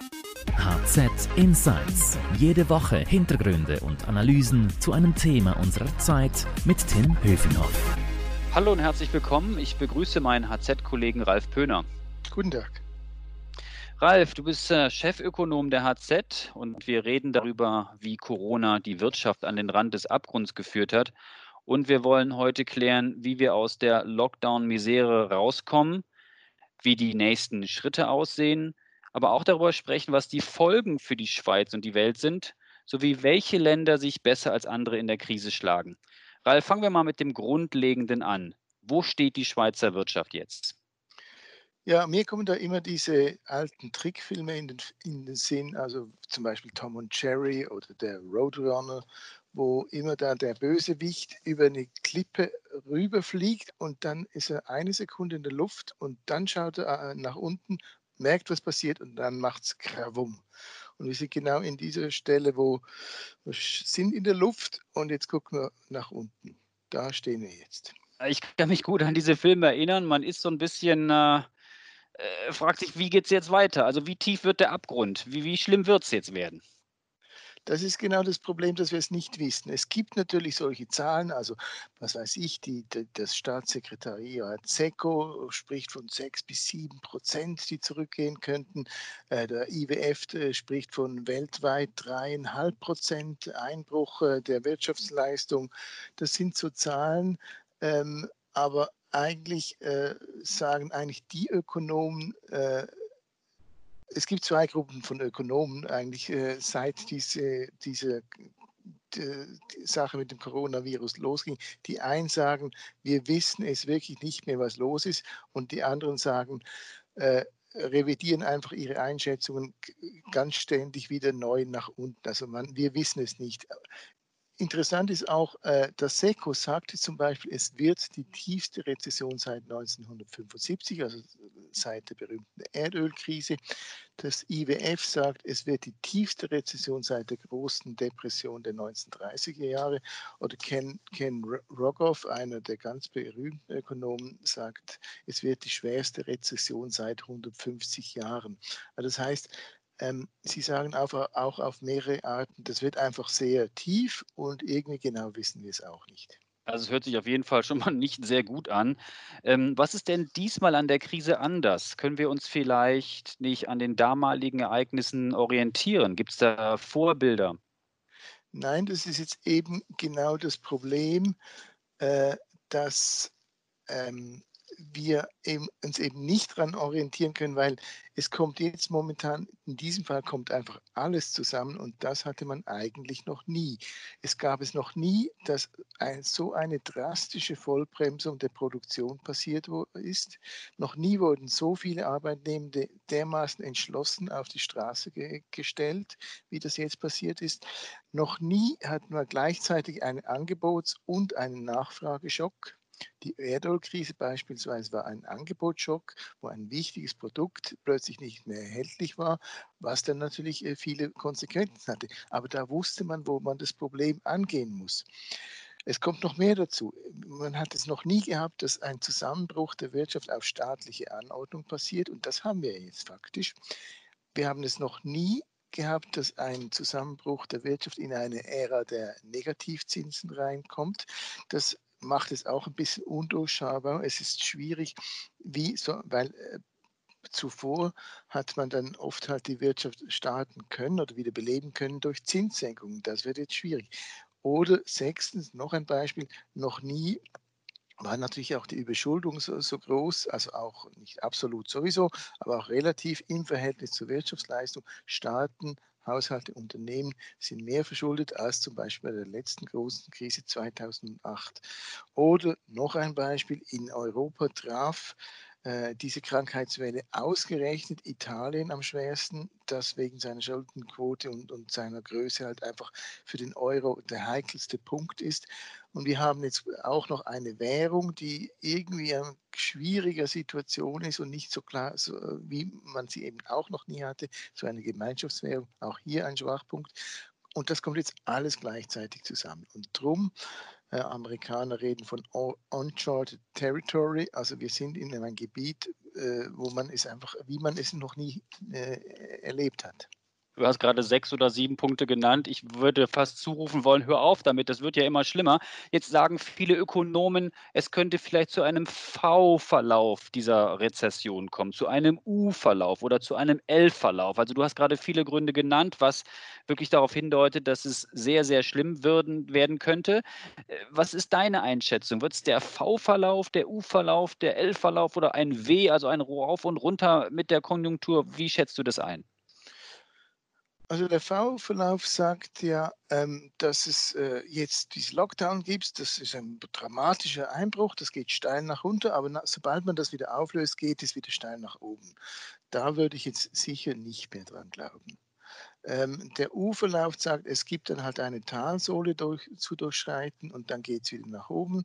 HZ Insights. Jede Woche Hintergründe und Analysen zu einem Thema unserer Zeit mit Tim Höfenhoff. Hallo und herzlich willkommen. Ich begrüße meinen HZ-Kollegen Ralf Pöhner. Guten Tag. Ralf, du bist äh, Chefökonom der HZ und wir reden darüber, wie Corona die Wirtschaft an den Rand des Abgrunds geführt hat. Und wir wollen heute klären, wie wir aus der Lockdown-Misere rauskommen, wie die nächsten Schritte aussehen, aber auch darüber sprechen, was die Folgen für die Schweiz und die Welt sind, sowie welche Länder sich besser als andere in der Krise schlagen. Ralf, fangen wir mal mit dem Grundlegenden an. Wo steht die Schweizer Wirtschaft jetzt? Ja, mir kommen da immer diese alten Trickfilme in den, in den Sinn, also zum Beispiel Tom und Jerry oder der Roadrunner, wo immer da der Bösewicht über eine Klippe rüberfliegt und dann ist er eine Sekunde in der Luft und dann schaut er äh, nach unten merkt, was passiert und dann macht es Krawum. Und wir sind genau in dieser Stelle, wo wir sind in der Luft und jetzt gucken wir nach unten. Da stehen wir jetzt. Ich kann mich gut an diese Filme erinnern. Man ist so ein bisschen, äh, äh, fragt sich, wie geht es jetzt weiter? Also wie tief wird der Abgrund? Wie, wie schlimm wird es jetzt werden? Das ist genau das Problem, dass wir es nicht wissen. Es gibt natürlich solche Zahlen, also was weiß ich, die, die, das Staatssekretariat SECO spricht von sechs bis sieben Prozent, die zurückgehen könnten. Äh, der IWF äh, spricht von weltweit dreieinhalb Prozent Einbruch äh, der Wirtschaftsleistung. Das sind so Zahlen, ähm, aber eigentlich äh, sagen eigentlich die Ökonomen, äh, es gibt zwei Gruppen von Ökonomen eigentlich, äh, seit diese, diese die Sache mit dem Coronavirus losging. Die einen sagen, wir wissen es wirklich nicht mehr, was los ist, und die anderen sagen, äh, revidieren einfach ihre Einschätzungen ganz ständig wieder neu nach unten. Also man, wir wissen es nicht. Interessant ist auch, äh, dass SECO sagte zum Beispiel, es wird die tiefste Rezession seit 1975, also seit der berühmten Erdölkrise. Das IWF sagt, es wird die tiefste Rezession seit der großen Depression der 1930er Jahre. Oder Ken, Ken Rogoff, einer der ganz berühmten Ökonomen, sagt, es wird die schwerste Rezession seit 150 Jahren. Also das heißt, ähm, Sie sagen auch, auch auf mehrere Arten, das wird einfach sehr tief und irgendwie genau wissen wir es auch nicht. Also es hört sich auf jeden Fall schon mal nicht sehr gut an. Ähm, was ist denn diesmal an der Krise anders? Können wir uns vielleicht nicht an den damaligen Ereignissen orientieren? Gibt es da Vorbilder? Nein, das ist jetzt eben genau das Problem, äh, dass ähm, wir eben, uns eben nicht daran orientieren können, weil es kommt jetzt momentan, in diesem Fall kommt einfach alles zusammen und das hatte man eigentlich noch nie. Es gab es noch nie, dass ein, so eine drastische Vollbremsung der Produktion passiert ist. Noch nie wurden so viele Arbeitnehmende dermaßen entschlossen auf die Straße ge gestellt, wie das jetzt passiert ist. Noch nie hatten wir gleichzeitig einen Angebots- und einen Nachfrageschock die Erdölkrise beispielsweise war ein Angebotsschock, wo ein wichtiges Produkt plötzlich nicht mehr erhältlich war, was dann natürlich äh, viele Konsequenzen hatte. Aber da wusste man, wo man das Problem angehen muss. Es kommt noch mehr dazu. Man hat es noch nie gehabt, dass ein Zusammenbruch der Wirtschaft auf staatliche Anordnung passiert. Und das haben wir jetzt faktisch. Wir haben es noch nie gehabt, dass ein Zusammenbruch der Wirtschaft in eine Ära der Negativzinsen reinkommt. Das macht es auch ein bisschen undurchschaubar. Es ist schwierig, wie so, weil äh, zuvor hat man dann oft halt die Wirtschaft starten können oder wieder beleben können durch Zinssenkungen. Das wird jetzt schwierig. Oder sechstens, noch ein Beispiel, noch nie war natürlich auch die Überschuldung so, so, groß, also auch nicht absolut sowieso, aber auch relativ im Verhältnis zur Wirtschaftsleistung. Staaten Haushalte, Unternehmen sind mehr verschuldet als zum Beispiel bei der letzten großen Krise 2008. Oder noch ein Beispiel, in Europa traf äh, diese Krankheitswelle ausgerechnet Italien am schwersten, das wegen seiner Schuldenquote und, und seiner Größe halt einfach für den Euro der heikelste Punkt ist. Und wir haben jetzt auch noch eine Währung, die irgendwie in schwieriger Situation ist und nicht so klar, so, wie man sie eben auch noch nie hatte, so eine Gemeinschaftswährung, auch hier ein Schwachpunkt. Und das kommt jetzt alles gleichzeitig zusammen. Und drum, äh, Amerikaner reden von Uncharted Territory, also wir sind in einem Gebiet, äh, wo man es einfach, wie man es noch nie äh, erlebt hat. Du hast gerade sechs oder sieben Punkte genannt. Ich würde fast zurufen wollen, hör auf damit, das wird ja immer schlimmer. Jetzt sagen viele Ökonomen, es könnte vielleicht zu einem V-Verlauf dieser Rezession kommen, zu einem U-Verlauf oder zu einem L-Verlauf. Also du hast gerade viele Gründe genannt, was wirklich darauf hindeutet, dass es sehr, sehr schlimm werden, werden könnte. Äh, was ist deine Einschätzung? Wird es der V-Verlauf, der U-Verlauf, der L-Verlauf oder ein W, also ein Rauf und Runter mit der Konjunktur? Wie schätzt du das ein? Also der V-Verlauf sagt ja, ähm, dass es äh, jetzt diesen Lockdown gibt. Das ist ein dramatischer Einbruch, das geht steil nach unten, aber na, sobald man das wieder auflöst, geht es wieder steil nach oben. Da würde ich jetzt sicher nicht mehr dran glauben. Ähm, der U-Verlauf sagt, es gibt dann halt eine Talsohle durch, zu durchschreiten und dann geht es wieder nach oben.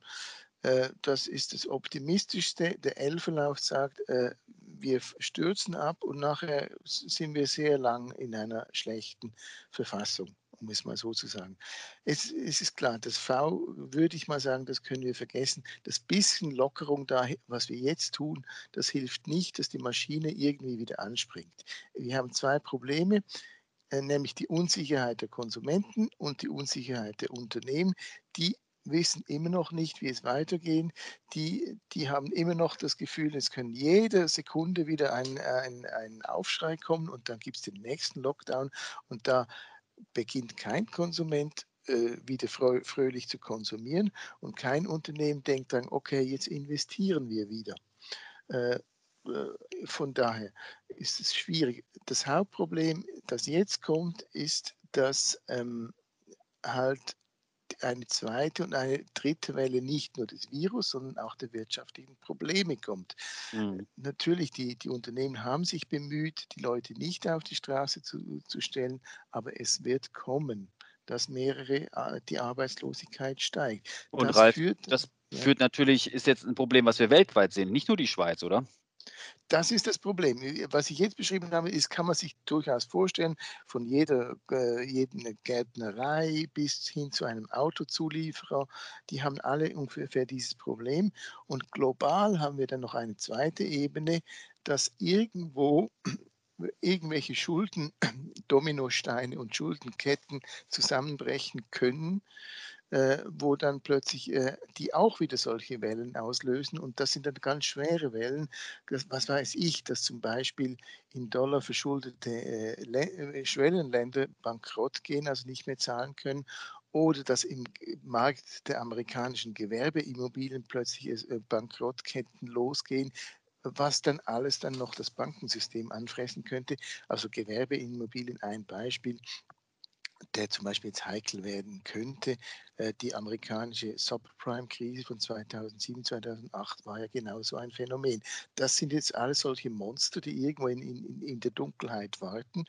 Äh, das ist das Optimistischste. Der L-Verlauf sagt, äh, wir stürzen ab und nachher sind wir sehr lang in einer schlechten Verfassung, um es mal so zu sagen. Es, es, ist klar, das V würde ich mal sagen, das können wir vergessen. Das bisschen Lockerung da, was wir jetzt tun, das hilft nicht, dass die Maschine irgendwie wieder anspringt. Wir haben zwei Probleme äh, nämlich die Unsicherheit der Konsumenten und die Unsicherheit der Unternehmen, die wissen immer noch nicht, wie es weitergeht. Die, die haben immer noch das Gefühl, es können jede Sekunde wieder ein, ein, ein Aufschrei kommen und dann gibt es den nächsten Lockdown und da beginnt kein Konsument äh, wieder fröhlich zu konsumieren und kein Unternehmen denkt dann, okay, jetzt investieren wir wieder. Äh, äh, von daher ist es schwierig. Das Hauptproblem, das jetzt kommt, ist, dass ähm, halt eine zweite und eine dritte Welle nicht nur des Virus, sondern auch der wirtschaftlichen Probleme kommt. Mhm. Natürlich, die, die Unternehmen haben sich bemüht, die Leute nicht auf die Straße zu, zu stellen, aber es wird kommen dass mehrere äh, die Arbeitslosigkeit steigt. Und das Ralf, führt, das ja. führt natürlich, ist jetzt ein Problem, was wir weltweit sehen, nicht nur die Schweiz, oder? Das ist das Problem. Was ich jetzt beschrieben habe, ist, kann man sich durchaus vorstellen, von jeder, äh, jeden Gärtnerei bis hin zu einem Autozulieferer, die haben alle ungefähr dieses Problem. Und global haben wir dann noch eine zweite Ebene, dass irgendwo irgendwelche Schulden, Dominosteine und Schuldenketten zusammenbrechen können wo dann plötzlich äh, die auch wieder solche Wellen auslösen. Und das sind dann ganz schwere Wellen. Das, was weiß ich, dass zum Beispiel in Dollar verschuldete äh, äh, Schwellenländer bankrott gehen, also nicht mehr zahlen können oder dass im Markt der amerikanischen Gewerbeimmobilien plötzlich äh, Bankrottketten losgehen, was dann alles dann noch das Bankensystem anfressen könnte. Also Gewerbeimmobilien ein Beispiel der zum Beispiel jetzt heikel werden könnte. Äh, die amerikanische Subprime-Krise von 2007, 2008 war ja genau so ein Phänomen. Das sind jetzt alles solche Monster, die irgendwo in, in, in der Dunkelheit warten,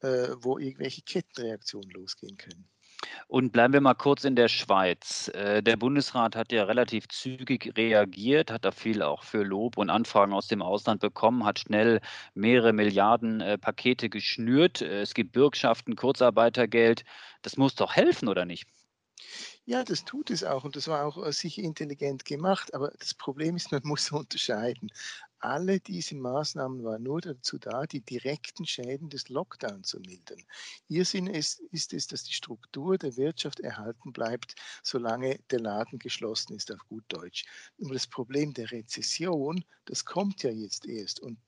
äh, wo irgendwelche Kettenreaktionen losgehen können. Und bleiben wir mal kurz in der Schweiz. Äh, der Bundesrat hat ja relativ zügig reagiert, hat da viel auch für Lob und Anfragen aus dem Ausland bekommen, hat schnell mehrere Milliarden äh, Pakete geschnürt. Äh, es gibt Bürgschaften, Kurzarbeitergeld. Das muss doch helfen, oder nicht? Ja, das tut es auch und das war auch sicher intelligent gemacht, aber das Problem ist, man muss unterscheiden alle diese Maßnahmen waren nur dazu da, die direkten Schäden des Lockdowns zu mildern. Ihr Sinn ist, ist es, dass die Struktur der Wirtschaft erhalten bleibt, solange der Laden geschlossen ist, auf gut Deutsch. Nur das Problem der Rezession, das kommt ja jetzt erst. Und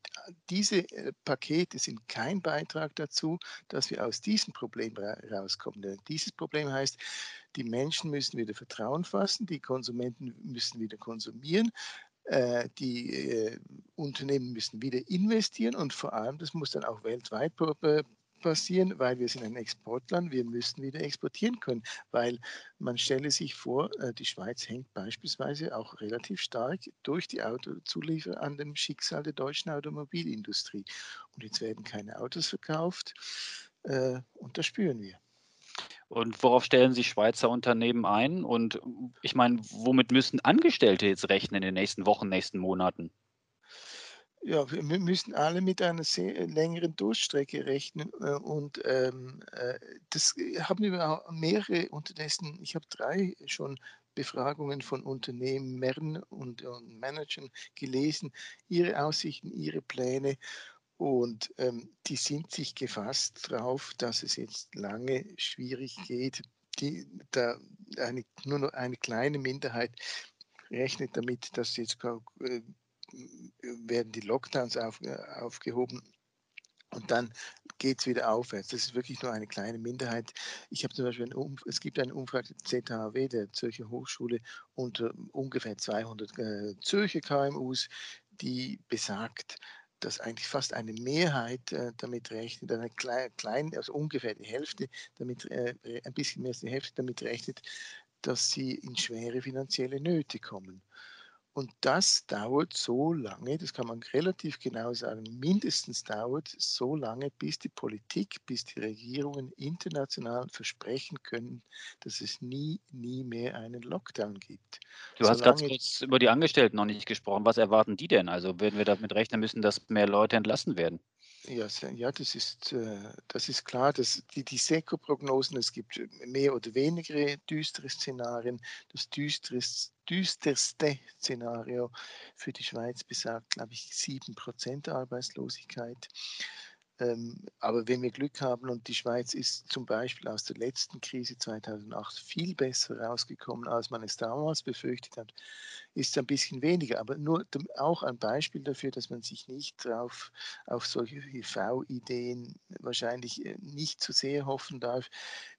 diese äh, Pakete sind kein Beitrag dazu, dass wir aus diesem Problem rauskommen. Denn dieses Problem heißt, die Menschen müssen wieder Vertrauen fassen, die Konsumenten müssen wieder konsumieren, äh, die äh, Unternehmen müssen wieder investieren und vor allem, das muss dann auch weltweit passieren, weil wir sind ein Exportland, wir müssen wieder exportieren können, weil man stelle sich vor, äh, die Schweiz hängt beispielsweise auch relativ stark durch die Autozulieferer an dem Schicksal der deutschen Automobilindustrie. Und jetzt werden keine Autos verkauft und das spüren wir. Und worauf stellen sich Schweizer Unternehmen ein? Und ich meine, womit müssen Angestellte jetzt rechnen in den nächsten Wochen, nächsten Monaten? Ja, wir müssen alle mit einer sehr äh, längeren Durchstrecke rechnen äh, und ähm, äh, das haben wir mehrere unterdessen, ich habe drei schon Befragungen von Unternehmern und, und Managern gelesen, ihre Aussichten, ihre Pläne. Und ähm, die sind sich gefasst darauf, dass es jetzt lange schwierig geht. Die, da eine, nur noch eine kleine Minderheit rechnet damit, dass jetzt äh, werden die Lockdowns auf, äh, aufgehoben und dann geht es wieder aufwärts. Das ist wirklich nur eine kleine Minderheit. Ich habe zum Beispiel, eine es gibt eine Umfrage der ZHW, der Zürcher Hochschule, unter ungefähr 200 äh, Zürcher KMUs, die besagt, dass eigentlich fast eine Mehrheit äh, damit rechnet, eine kleine, also ungefähr die Hälfte, damit, äh, ein bisschen mehr als die Hälfte damit rechnet, dass sie in schwere finanzielle Nöte kommen. Und das dauert so lange, das kann man relativ genau sagen, mindestens dauert so lange, bis die Politik, bis die Regierungen international versprechen können, dass es nie, nie mehr einen Lockdown gibt. Du hast gerade kurz über die Angestellten noch nicht gesprochen. Was erwarten die denn? Also werden wir damit rechnen müssen, dass mehr Leute entlassen werden? Ja, ja das, ist, äh, das ist klar. Dass die, die SECO-Prognosen, es gibt mehr oder weniger düstere Szenarien. Das düsterste, düsterste Szenario für die Schweiz besagt, glaube ich, 7% Arbeitslosigkeit. Ähm, aber wenn wir Glück haben und die Schweiz ist zum Beispiel aus der letzten Krise 2008 viel besser rausgekommen, als man es damals befürchtet hat, ist es ein bisschen weniger. Aber nur auch ein Beispiel dafür, dass man sich nicht drauf, auf solche V-Ideen wahrscheinlich äh, nicht zu sehr hoffen darf.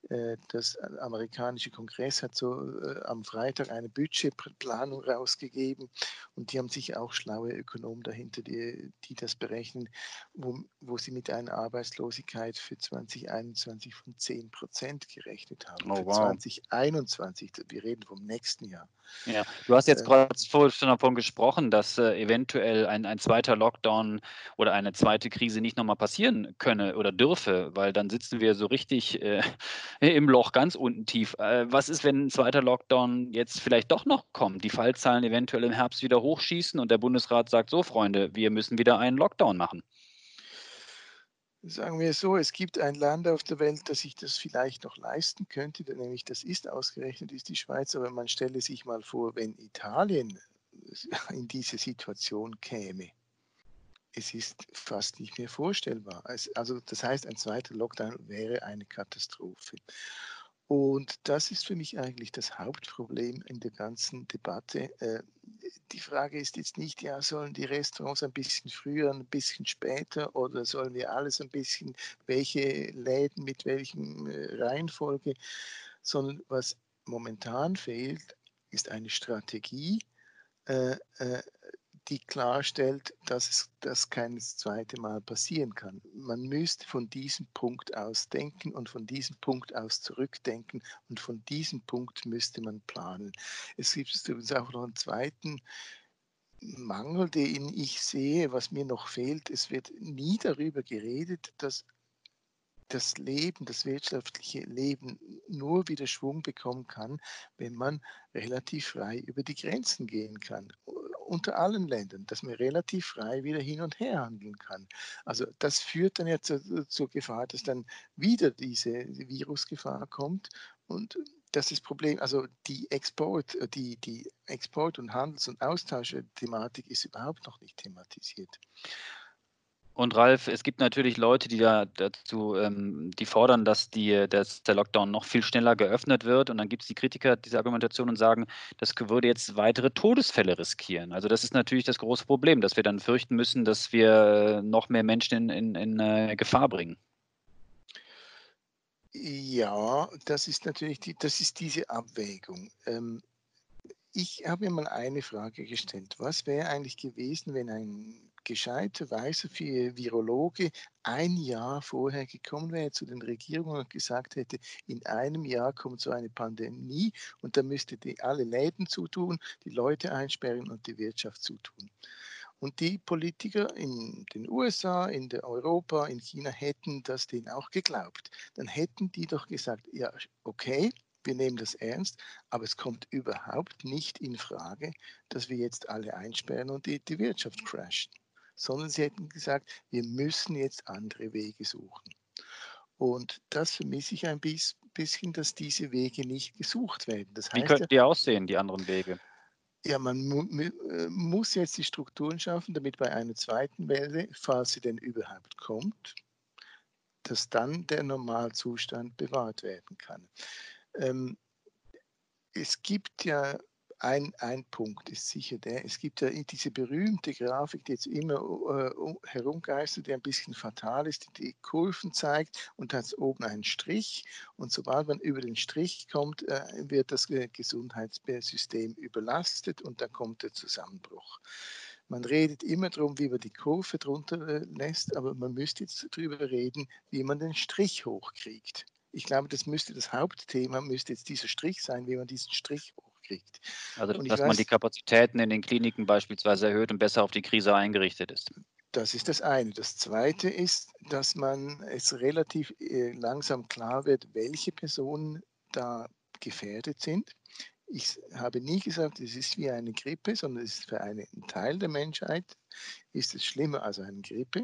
Äh, das amerikanische Kongress hat so äh, am Freitag eine Budgetplanung rausgegeben und die haben sich auch schlaue Ökonomen dahinter, die, die das berechnen, wo, wo sie mit einer Arbeitslosigkeit für 2021 von 10 Prozent gerechnet haben. Oh, für wow. 2021, wir reden vom nächsten Jahr. Ja, du hast jetzt äh, gerade schon davon gesprochen, dass äh, eventuell ein, ein zweiter Lockdown oder eine zweite Krise nicht nochmal passieren könne oder dürfe, weil dann sitzen wir so richtig äh, im Loch ganz unten tief. Äh, was ist, wenn ein zweiter Lockdown jetzt vielleicht doch noch kommt, die Fallzahlen eventuell im Herbst wieder hochschießen und der Bundesrat sagt, so Freunde, wir müssen wieder einen Lockdown machen? Sagen wir so, es gibt ein Land auf der Welt, das sich das vielleicht noch leisten könnte, nämlich das ist ausgerechnet, ist die Schweiz. Aber man stelle sich mal vor, wenn Italien in diese Situation käme. Es ist fast nicht mehr vorstellbar. Also das heißt, ein zweiter Lockdown wäre eine Katastrophe. Und das ist für mich eigentlich das Hauptproblem in der ganzen Debatte. Äh, die Frage ist jetzt nicht, ja, sollen die Restaurants ein bisschen früher, ein bisschen später oder sollen wir alles ein bisschen, welche Läden mit welchem äh, Reihenfolge, sondern was momentan fehlt, ist eine Strategie, äh, die klarstellt, dass es das kein zweite Mal passieren kann. Man müsste von diesem Punkt aus denken und von diesem Punkt aus zurückdenken und von diesem Punkt müsste man planen. Es gibt übrigens auch noch einen zweiten Mangel, den ich sehe, was mir noch fehlt. Es wird nie darüber geredet, dass das Leben, das wirtschaftliche Leben nur wieder Schwung bekommen kann, wenn man relativ frei über die Grenzen gehen kann unter allen Ländern, dass man relativ frei wieder hin und her handeln kann. Also das führt dann ja zur, zur Gefahr, dass dann wieder diese Virusgefahr kommt und das ist das Problem, also die Export, die, die Export- und Handels- und Austauschthematik ist überhaupt noch nicht thematisiert. Und Ralf, es gibt natürlich Leute, die da dazu, ähm, die fordern, dass, die, dass der Lockdown noch viel schneller geöffnet wird. Und dann gibt es die Kritiker dieser Argumentation und sagen, das würde jetzt weitere Todesfälle riskieren. Also das ist natürlich das große Problem, dass wir dann fürchten müssen, dass wir noch mehr Menschen in, in, in äh, Gefahr bringen. Ja, das ist natürlich die, das ist diese Abwägung. Ähm, ich habe mir mal eine Frage gestellt. Was wäre eigentlich gewesen, wenn ein gescheiter, weißer Virologe ein Jahr vorher gekommen wäre zu den Regierungen und gesagt hätte, in einem Jahr kommt so eine Pandemie und dann müsste die alle Läden zutun, die Leute einsperren und die Wirtschaft zutun. Und die Politiker in den USA, in Europa, in China hätten das denen auch geglaubt. Dann hätten die doch gesagt, ja, okay, wir nehmen das ernst, aber es kommt überhaupt nicht in Frage, dass wir jetzt alle einsperren und die, die Wirtschaft crashen sondern sie hätten gesagt, wir müssen jetzt andere Wege suchen. Und das vermisse ich ein bisschen, dass diese Wege nicht gesucht werden. Das heißt, Wie könnten die aussehen, die anderen Wege? Ja, man mu äh, muss jetzt die Strukturen schaffen, damit bei einer zweiten Welle, falls sie denn überhaupt kommt, dass dann der Normalzustand bewahrt werden kann. Ähm, es gibt ja ein, ein Punkt ist sicher der, es gibt ja diese berühmte Grafik, die jetzt immer äh, herumgeistert, die ein bisschen fatal ist, die die Kurven zeigt und hat oben einen Strich und sobald man über den Strich kommt, äh, wird das Gesundheitssystem überlastet und dann kommt der Zusammenbruch. Man redet immer darum, wie man die Kurve drunter äh, lässt, aber man müsste jetzt darüber reden, wie man den Strich hochkriegt. Ich glaube, das müsste das Hauptthema, müsste jetzt dieser Strich sein, wie man diesen Strich kriegt. Also, dass weiß, man die Kapazitäten in den Kliniken beispielsweise erhöht und besser auf die Krise eingerichtet ist. Das ist das eine. Das zweite ist, dass man es relativ äh, langsam klar wird, welche Personen da gefährdet sind. Ich habe nie gesagt, es ist wie eine Grippe, sondern es ist für einen Teil der Menschheit ist es schlimmer als eine Grippe.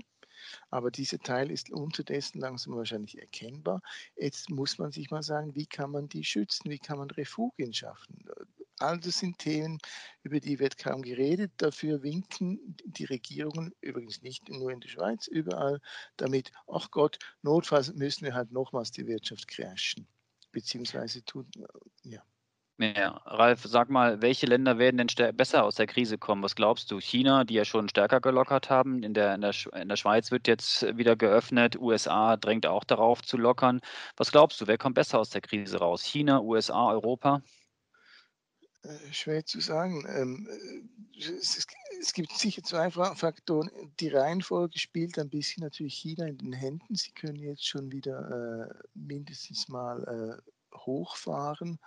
Aber dieser Teil ist unterdessen langsam wahrscheinlich erkennbar. Jetzt muss man sich mal sagen, wie kann man die schützen? Wie kann man Refugien schaffen? All das sind Themen, über die wird kaum geredet. Dafür winken die Regierungen, übrigens nicht nur in der Schweiz, überall damit, ach Gott, notfalls müssen wir halt nochmals die Wirtschaft crashen. Beziehungsweise tun, ja. Ja, Ralf, sag mal, welche Länder werden denn besser aus der Krise kommen? Was glaubst du? China, die ja schon stärker gelockert haben, in der, in der, in der Schweiz wird jetzt wieder geöffnet, USA drängt auch darauf zu lockern. Was glaubst du, wer kommt besser aus der Krise raus? China, USA, Europa? Äh, schwer zu sagen. Ähm, äh, es, gibt sicher zwei Faktoren. Die Reihenfolge spielt ein bisschen natürlich China in den Händen. Sie können jetzt schon wieder äh, mindestens mal hochfahren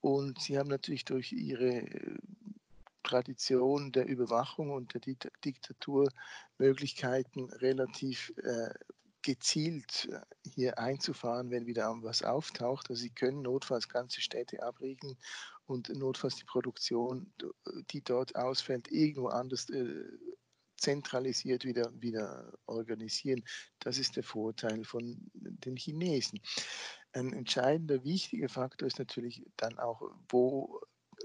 und sie haben natürlich durch ihre Tradition der Überwachung und der Diktatur Möglichkeiten, relativ gezielt hier einzufahren, wenn wieder was auftaucht. Also sie können notfalls ganze Städte abriegeln und notfalls die Produktion, die dort ausfällt, irgendwo anders äh, zentralisiert wieder, wieder organisieren. Das ist der Vorteil von den Chinesen. Ein entscheidender, wichtiger Faktor ist natürlich dann auch, wo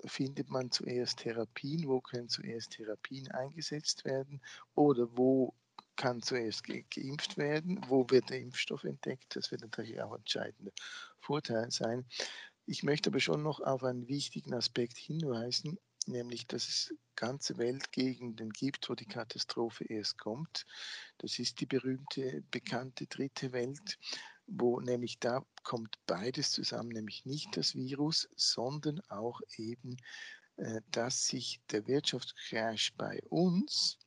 findet man zuerst Therapien, wo können zuerst Therapien eingesetzt werden oder wo kann zuerst ge geimpft werden, wo wird der Impfstoff entdeckt. Das wird natürlich auch ein entscheidender Vorteil sein. Ich möchte aber schon noch auf einen wichtigen Aspekt hinweisen, nämlich dass es ganze Weltgegenden gibt, wo die Katastrophe erst kommt. Das ist die berühmte, bekannte dritte Welt, wo nämlich da kommt beides zusammen, nämlich nicht das Virus, sondern auch eben, äh, dass sich der Wirtschaftscrash bei uns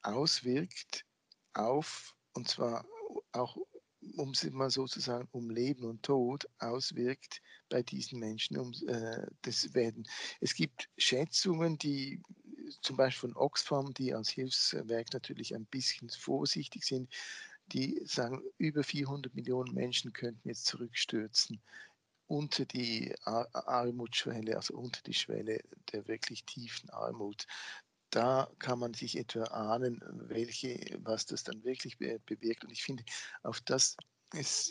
auswirkt auf, und zwar auch um es mal sozusagen um Leben und Tod auswirkt bei diesen Menschen. Um, äh, das werden, es gibt Schätzungen, die zum Beispiel von Oxfam, die als Hilfswerk natürlich ein bisschen vorsichtig sind, die sagen, über 400 Millionen Menschen könnten jetzt zurückstürzen unter die Armutsschwelle, also unter die Schwelle der wirklich tiefen Armut da kann man sich etwa ahnen, welche, was das dann wirklich bewirkt. Und ich finde, auf das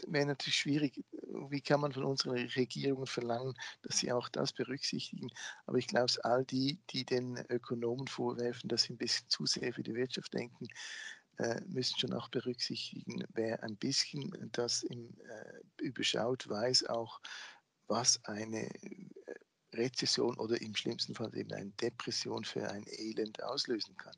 wäre natürlich schwierig, wie kann man von unseren Regierungen verlangen, dass sie auch das berücksichtigen. Aber ich glaube, all die, die den Ökonomen vorwerfen, dass sie ein bisschen zu sehr für die Wirtschaft denken, äh, müssen schon auch berücksichtigen, wer ein bisschen das im, äh, überschaut, weiß auch, was eine Rezession oder im schlimmsten Fall eben eine Depression für ein Elend auslösen kann.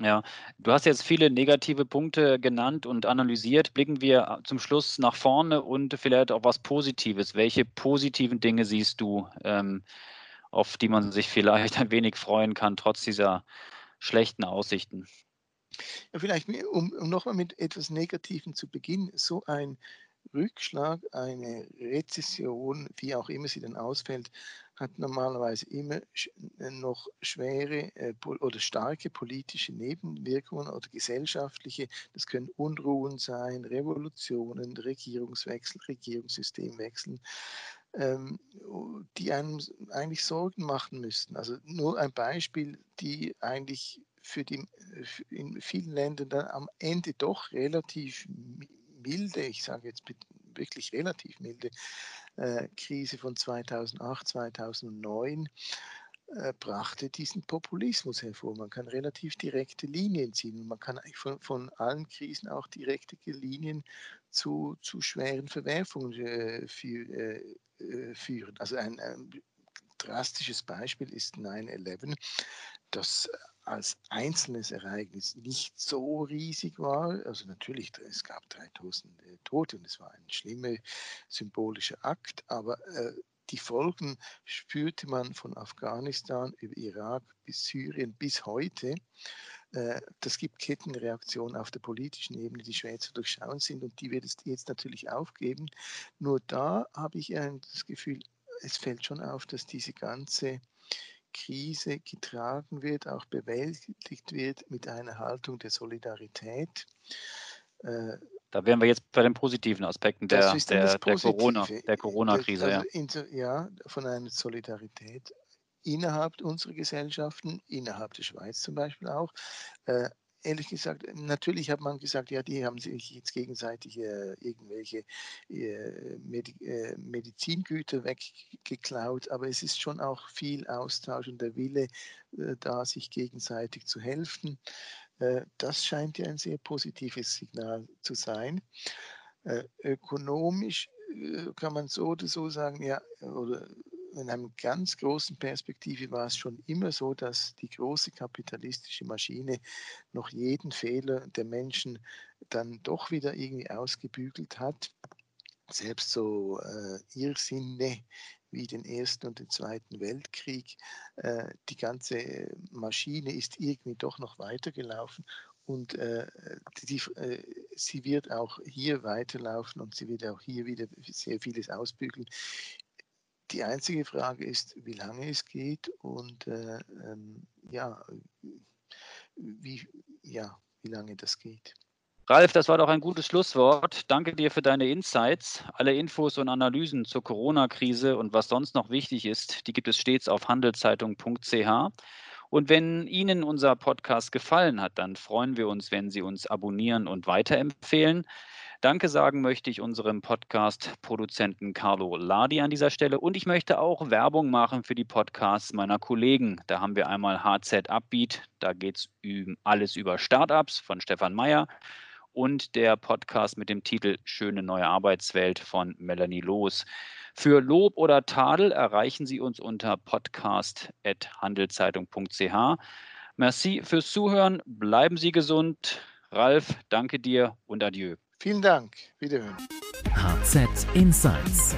Ja, du hast jetzt viele negative Punkte genannt und analysiert. Blicken wir zum Schluss nach vorne und vielleicht auch was Positives. Welche positiven Dinge siehst du, ähm, auf die man sich vielleicht ein wenig freuen kann, trotz dieser schlechten Aussichten? Ja, vielleicht, um, um nochmal mit etwas Negativem zu beginnen, so ein Rückschlag, eine Rezession, wie auch immer sie dann ausfällt, hat normalerweise immer äh, noch schwere äh, oder starke politische Nebenwirkungen oder gesellschaftliche. Das können Unruhen sein, Revolutionen, Regierungswechsel, Regierungssystemwechsel, ähm, die einem eigentlich Sorgen machen müssten. Also nur ein Beispiel, die eigentlich für die in vielen Ländern dann am Ende doch relativ milde, ich sage jetzt wirklich relativ milde äh, Krise von 2008, 2009 äh, brachte diesen Populismus hervor. Man kann relativ direkte Linien ziehen. Man kann von, von allen Krisen auch direkte Linien zu, zu schweren Verwerfungen äh, für, äh, äh führen. Also ein, ein drastisches Beispiel ist 9-11, das als einzelnes Ereignis nicht so riesig war. Also natürlich, es gab 3000 Tote und es war ein schlimmer symbolischer Akt, aber äh, die Folgen spürte man von Afghanistan über Irak bis Syrien bis heute. Äh, das gibt Kettenreaktionen auf der politischen Ebene, die schwer zu durchschauen sind und die wird es jetzt natürlich aufgeben. Nur da habe ich das Gefühl, es fällt schon auf, dass diese ganze Krise getragen wird, auch bewältigt wird mit einer Haltung der Solidarität. Äh, da wären wir jetzt bei den positiven Aspekten der, der, der, Corona, der Corona-Krise. Also ja. ja, von einer Solidarität innerhalb unserer Gesellschaften, innerhalb der Schweiz zum Beispiel auch. Äh, ehrlich gesagt, natürlich hat man gesagt, ja, die haben sich jetzt gegenseitig äh, irgendwelche äh, Medi äh, Medizingüter weggeklaut, aber es ist schon auch viel Austausch und der Wille äh, da, sich gegenseitig zu helfen. Äh, das scheint ja ein sehr positives Signal zu sein. Äh, ökonomisch kann man so oder so sagen, ja, oder in einer ganz großen Perspektive war es schon immer so, dass die große kapitalistische Maschine noch jeden Fehler der Menschen dann doch wieder irgendwie ausgebügelt hat. Selbst so äh, Irrsinne wie den Ersten und den Zweiten Weltkrieg, äh, die ganze Maschine ist irgendwie doch noch weitergelaufen und äh, die, äh, sie wird auch hier weiterlaufen und sie wird auch hier wieder sehr vieles ausbügeln. Die einzige Frage ist, wie lange es geht und äh, ähm, ja, wie, ja, wie lange das geht. Ralf, das war doch ein gutes Schlusswort. Danke dir für deine Insights. Alle Infos und Analysen zur Corona-Krise und was sonst noch wichtig ist, die gibt es stets auf handelszeitung.ch. Und wenn Ihnen unser Podcast gefallen hat, dann freuen wir uns, wenn Sie uns abonnieren und weiterempfehlen. Danke sagen möchte ich unserem Podcast-Produzenten Carlo Ladi an dieser Stelle und ich möchte auch Werbung machen für die Podcasts meiner Kollegen. Da haben wir einmal HZ Upbeat, da geht es alles über Startups von Stefan Meyer und der Podcast mit dem Titel Schöne neue Arbeitswelt von Melanie Loos. Für Lob oder Tadel erreichen Sie uns unter podcast.handelszeitung.ch. Merci fürs Zuhören. Bleiben Sie gesund. Ralf, danke dir und adieu. Vielen Dank. Wiederhören. HZ Insights